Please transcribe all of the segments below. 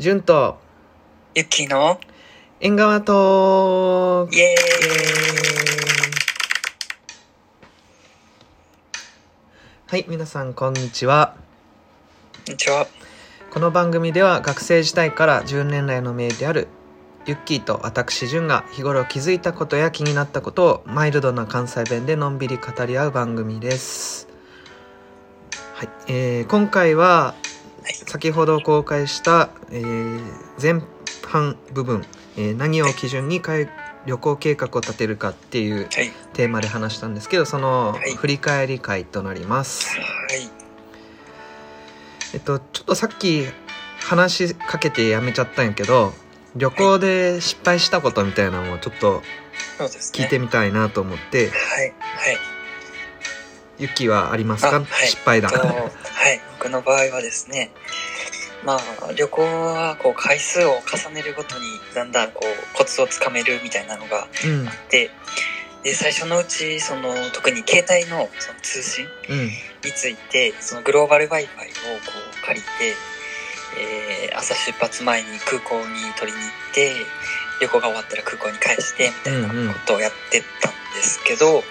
純と。ゆきの。縁側と。イエーイ。はい皆さんこんにちは。こんにちは。この番組では学生時代から10年来の名であるユッキーと私純が日頃気づいたことや気になったことをマイルドな関西弁でのんびり語り合う番組です。はい、えー今回ははい先ほど公開した、えー前半部分、えー何を基準に旅行計画を立てるかっていうはい。テーマで話したんですけどそのはい振り返り会となります、はい。えっとちょっとさっき話しかけてやめちゃったんやけど旅行で失敗したことみたいなのもちょっと。聞いてみたいなと思って、はい。はい。ユッキーはありますか、あはい失敗だとはい。僕の場合はですね、まあ、旅行は、こう、回数を重ねるごとに、だんだん、こう、コツをつかめるみたいなのがうん。あって、で、最初のうち、その、特に携帯のその通信うん。について、そのグローバル Wi-Fi をこう借りて、えー朝出発前に空港に取りに行って、旅行が終わったら空港に返して、みたいなことをやってたんですけど、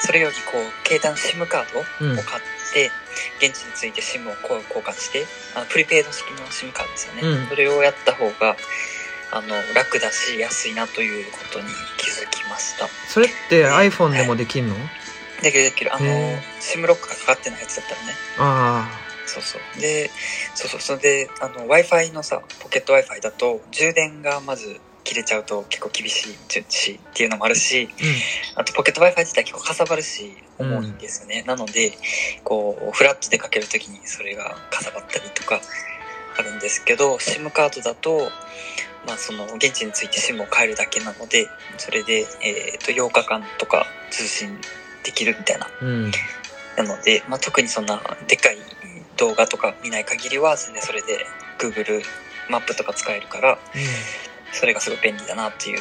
それよりこう、携帯の SIM カードうん。を買って、現地について SIM を交換して、あのプリペイド式の SIM カードですよね。うんそれをやった方が、あの、楽だし、安いなということに気づきました。それって iPhone でもできんの、できるできる。あの SIM ロックがかかってないやつだったらね。あそうそう。で、そうそう。それで、あの、Wi-Fi のさ、ポケット Wi-Fi だと、充電がまず切れちゃうと結構厳しいしっていうのもあるし、ああとポケット Wi-Fi 自体結構かさばるし、重いんですよね。なので、こう、フラットでかけるときにそれがかさばったりとかあるんですけど、SIM カードだと、まあその、現地について SIM を変えるだけなので、それで、えっ、と、8日間とか通信できるみたいな。うん。うんなので、まあ、特にそんなでかい動画とか見ない限りは全然それで Google マップとか使えるからそれがすごい便利だなっていう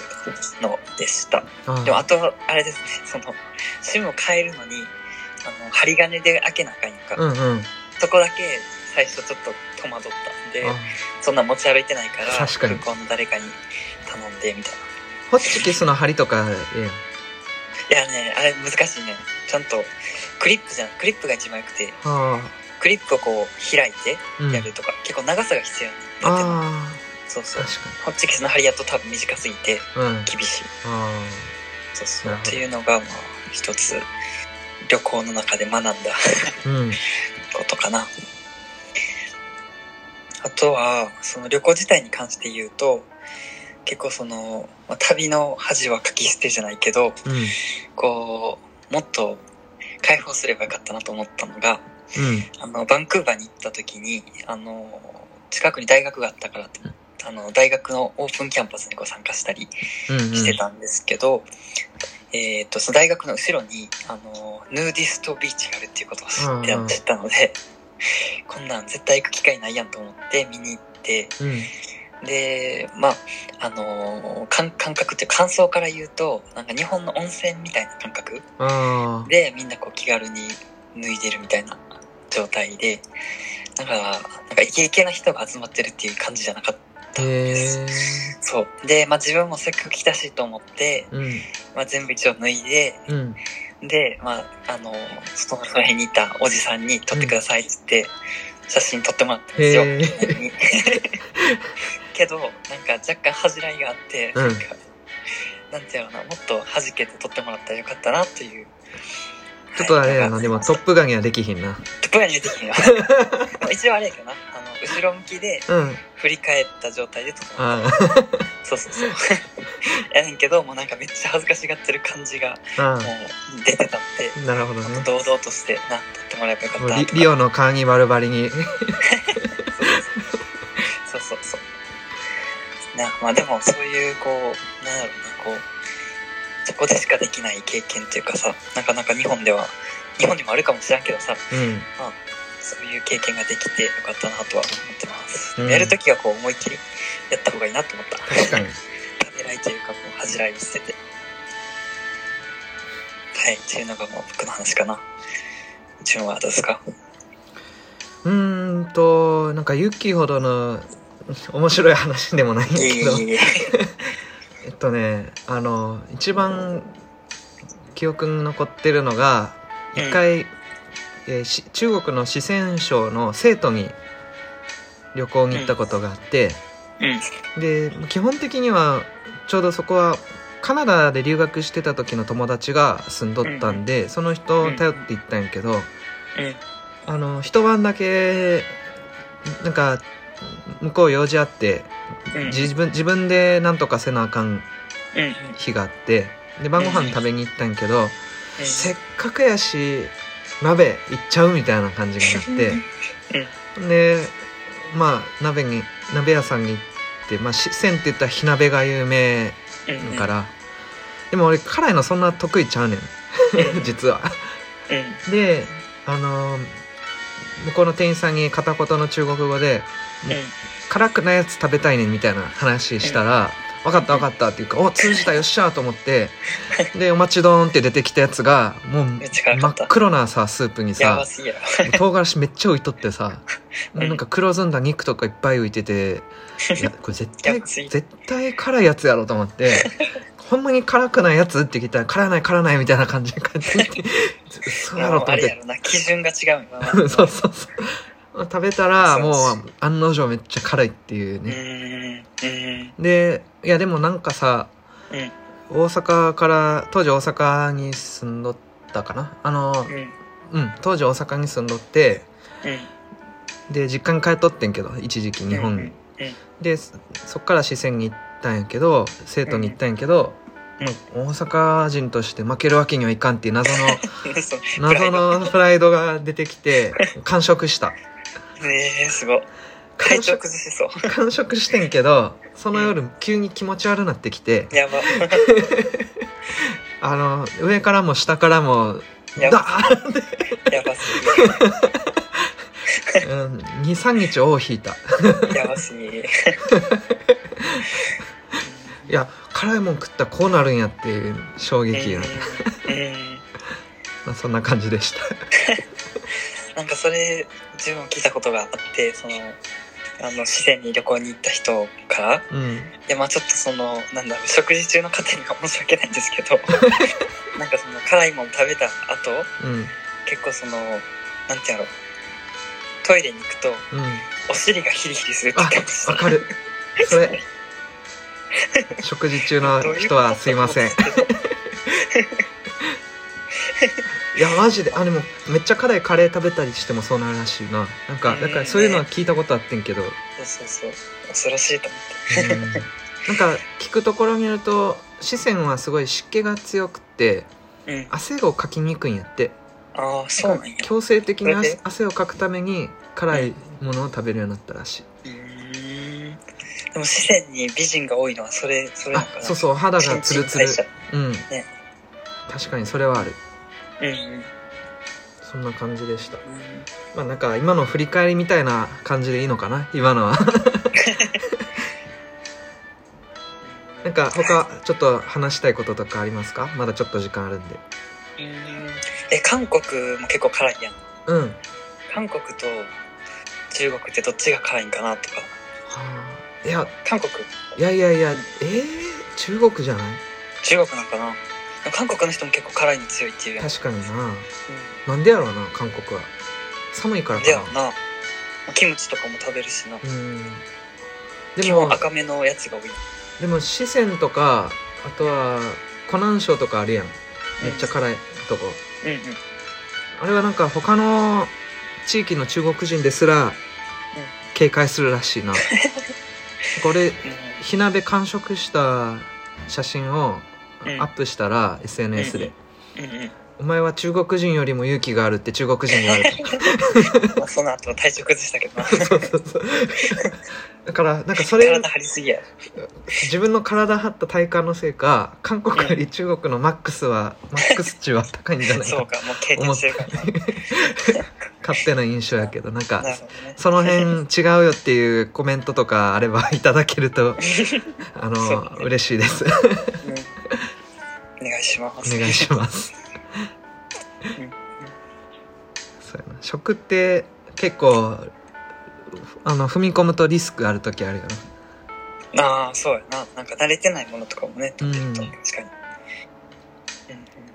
のでした。あでもあとあれですね。その SIM を変えるのにあの針金で開けなあかんやんか、うんうん。そこだけ最初ちょっと戸惑ったんであそんな持ち歩いてないから空港の誰かに頼んでみたいな。ホッチキスの針とかいやねあれ難しいね。ちゃんとクリップじゃん。クリップが一番よくて。はクリップをこう開いてやるとか、結構長さが必要になってるあそうそう。ホッチキスの針やと多分短すぎて厳しい。あそうそう。っていうのがまあ一つ旅行の中で学んだあうん。ことかな。あとはその旅行自体に関して言うと結構その、まあ、旅の恥はかき捨てじゃないけどうん。こうもっと解放すればよかったなと思ったのがうん。あのバンクーバーに行った時にあの近くに大学があったからってあの大学のオープンキャンパスにこう参加したりうんうん。してたんですけど、えっとその大学の後ろにあのヌーディストビーチがあるっていうことを知ってうんうん。知ったので こんなん絶対行く機会ないやんと思って見に行って。うん。でまああの感感覚っていうか感想から言うとなんか日本の温泉みたいな感覚でみんなこう気軽に脱いでるみたいな状態でなんかなんかイケイケな人が集まってるっていう感じじゃなかったんへです。えそう。で、まあ、自分もせっかく来たしと思って、うん。まあ、全部一応脱いでうん。で、まあ、あのその辺にいたおじさんに撮ってくださいって言って、写真撮ってもらったんですよ。けどなんか若干恥じらいがあって、うん。なんかなんていうのかなもっと弾けて撮ってもらったらよかったなという。ちょっとあれやはない。でもトップガンにはできひんな。トップガンに出てきんよ。一応あれやけどなあの後ろ向きでうん。振り返った状態で撮ってもらっあたそうそうそう。やねんけどもうなんかめっちゃ恥ずかしがってる感じがああもう出てたんであなるほどね。堂々としてな撮ってもらえばよかったとかリリオのカーニバルばりに。そうそうそう。なまあでもそういうこうなんだろうなこうそこでしかできない経験っていうかさなかなか日本では日本にもあるかもしれんけどさうんそういう経験ができてよかったなとは思ってます、うん。やるときはこう思いっきりやった方がいいなと思った。確かに。ためらいというかこう恥じらいを捨てて。はい。っていうのがもう僕の話かな。順はどうですか？うーんとなんかユッキーほどの面白い話でもないけど。えっとねあの一番記憶に残ってるのが一回、えーし中国の四川省の成都に旅行に行ったことがあって、うん。で基本的にはちょうどそこはカナダで留学してた時の友達が住んどったんで、その人を頼って行ったんやけど、うん。あの一晩だけなんか向こう用事あってうん。自分自分でなんとかせなあかん。日があってで晩ご飯食べに行ったんやけど、うんせっかくやし鍋行っちゃうみたいな感じになって。でまあ鍋に鍋屋さんに行ってまあ四川って言ったら火鍋が有名うん。だから、でも俺辛いのそんな得意ちゃうねん。うん。実は。うん。であの向こうの店員さんに片言の中国語でうん。辛くないやつ食べたいねんみたいな話したら「分かった分かった」っていうか「お通じたよっしゃ」と思ってでお待ちどんって出てきたやつがもう真っ黒なさスープにやさ。唐辛子めっちゃ浮いとってさ なんか黒ずんだ肉とかいっぱい浮いてて いやこれ絶対絶対辛いやつやろと思って ほんまに辛くないやつって聞いたら辛ない辛ないみたいな感じで帰ってきてそうやろと思って。あれやろな、基準が違う。そうそうそう食べたらもそうう案の定めっちゃ辛いっていううね。でいやでもなんかさうん。大阪から当時大阪に住んどったかなあのうん。うん当時大阪に住んどってうん。で実家に帰っとってんけど一時期日本に、うん。でそそっから四川に行ったんやけど生徒に行ったんやけど、大阪人として負けるわけにはいかんっていう謎の 謎のプライドが出てきて完食したねえ、すごい。体調崩しそう。完食してんけどその夜急に気持ち悪なってきてやば。あの上からも下からもダやば。ーンって、やばす うん、23日尾を引いたぎ。やばすぎ。いや辛いもん食ったらこうなるんやっていう衝撃や、うん。うん。まあ、そんな感じでしたなんかそれ、自分も聞いたことがあって、その、あの、四川に旅行に行った人から、うん。で、まあちょっとその、なんだろう、食事中の方には申し訳ないんですけど、なんかその、辛いもん食べた後、うん。結構その、なんてやろう、トイレに行くと、うん。お尻がヒリヒリするって言あってました。わかる。それ。食事中の人はすいません いやマジで。あでもめっちゃ辛いカレー食べたりしてもそうなるらしいな。なんかうん。だからそういうのは聞いたことあってんけど、うん、そうそうそう。恐ろしいと思って。なんか聞くところによると四川はすごい湿気が強くってうん。汗をかきにくいんやって。ああ、そうなんや。強制的に汗汗をかくために辛いものを食べるようになったらしい、うーん。でも四川に美人が多いのはそれ、それなあのかな。そうそう。肌がツルツル。う。ん、ね確かにそれはあるうんうん。そんな感じでした。まあなんか今の振り返りみたいな感じでいいのかな？今のは。なんか他ちょっと話したいこととかありますか？まだちょっと時間あるんで。うー。ん。え、韓国も結構辛いやん。うん。は韓国と中国ってどっちが辛いんかなとか。あ。いや。韓国？いやいやいや。えー、中国じゃない？中国なんかな韓国の人も結構辛いの強いっていう。確かになうんなんでやろうな韓国は寒いからかなではな。キムチとかも食べるしな。うんで基も本赤めのやつが多い。でも四川とかあとは湖南省とかあるやんめっちゃ辛いとこうんうん。あれはなんか他の地域の中国人ですら警戒するらしいな これ火鍋完食した写真をうんアップしたら SNS でうんうん。うんうん。「お前は中国人よりも勇気がある」って中国人に言われた まあその後体調崩したけどな。そうそうそうだからなんかそれ体張りすぎや。自分の体張った体感のせいか韓国より中国のマックスはマックス値は高いんじゃないそうかか、もう経験してるからな。勝手な印象やけどなんかね。その辺違うよっていうコメントとかあればいただけると あの、ね嬉しいですします。お願いします。うん。そうやな。食って結構あの踏み込むとリスクある時あるよな。ああ、そうやな。なんか慣れてないものとかもね、食べると、うん。確かに。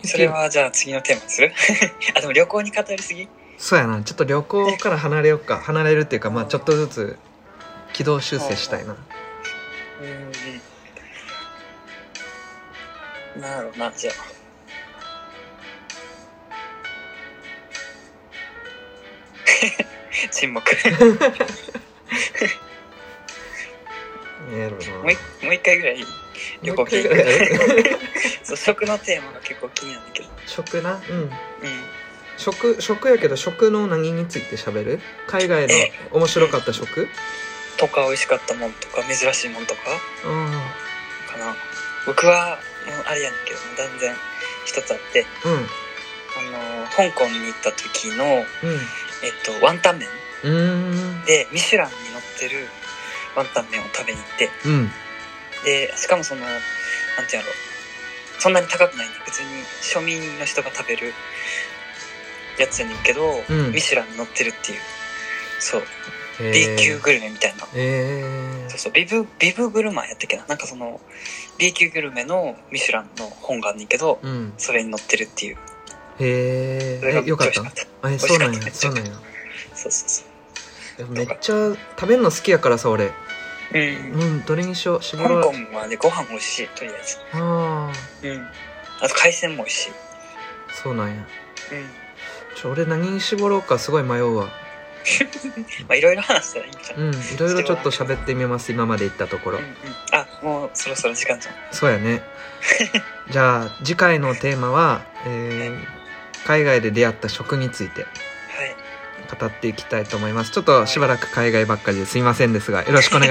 それはじゃあ次のテーマにする？あ、でも旅行に語りすぎ？そうやな。ちょっと旅行から離れようか。離れるっていうかまあちょっとずつ軌道修正したいな。うんうん。なるほどな、じゃあ。沈黙。やろうなもう一もう一回ぐらい旅行系そう食のテーマが結構気になるんだけど。食な？うんうん。食食やけど食の何について喋る？海外のえ面白かった食？とか美味しかったもんとか珍しいもんとか？あかな。僕は、あれやねんけど、断然一つあって、あうん。あの、香港に行った時の、えっと、ワンタン麺。で、ミシュランに載ってるワンタン麺を食べに行って、うん。で、しかもその、なんていうんやろ、そんなに高くないんで、普通に庶民の人が食べるやつやねんけど、うん。ミシュランに載ってるっていう、そう、え B 級グルメみたいな。えそうそう、ビブ、ビブグルマンやったっけな？なんかその、B 級グルメのミシュランの本があんねんけど、ー、うん。それに載ってるっていう。へええよかった。そうなんや。そうなんや。そうそうそう。めっちゃ食べるの好きやからさ俺。うん。うんどれにしよう。絞香ろう。港はね、ご飯美味しい、とりあえず。ああうん。あと海鮮も美味しい。そうなんや。うん。ちょ俺何に絞ろうかすごい迷うわ まあ、いろいろ話したらいいんじゃん。うんいろいろちょっと喋ってみます今まで行ったところうんうん。あ、もうそろそろ時間じゃん。そうやね じゃあ次回のテーマは、えー海外で出会った食についてはい。語っていきたいと思いますちょっとしばらく海外ばっかりですいませんですがよろしくお願い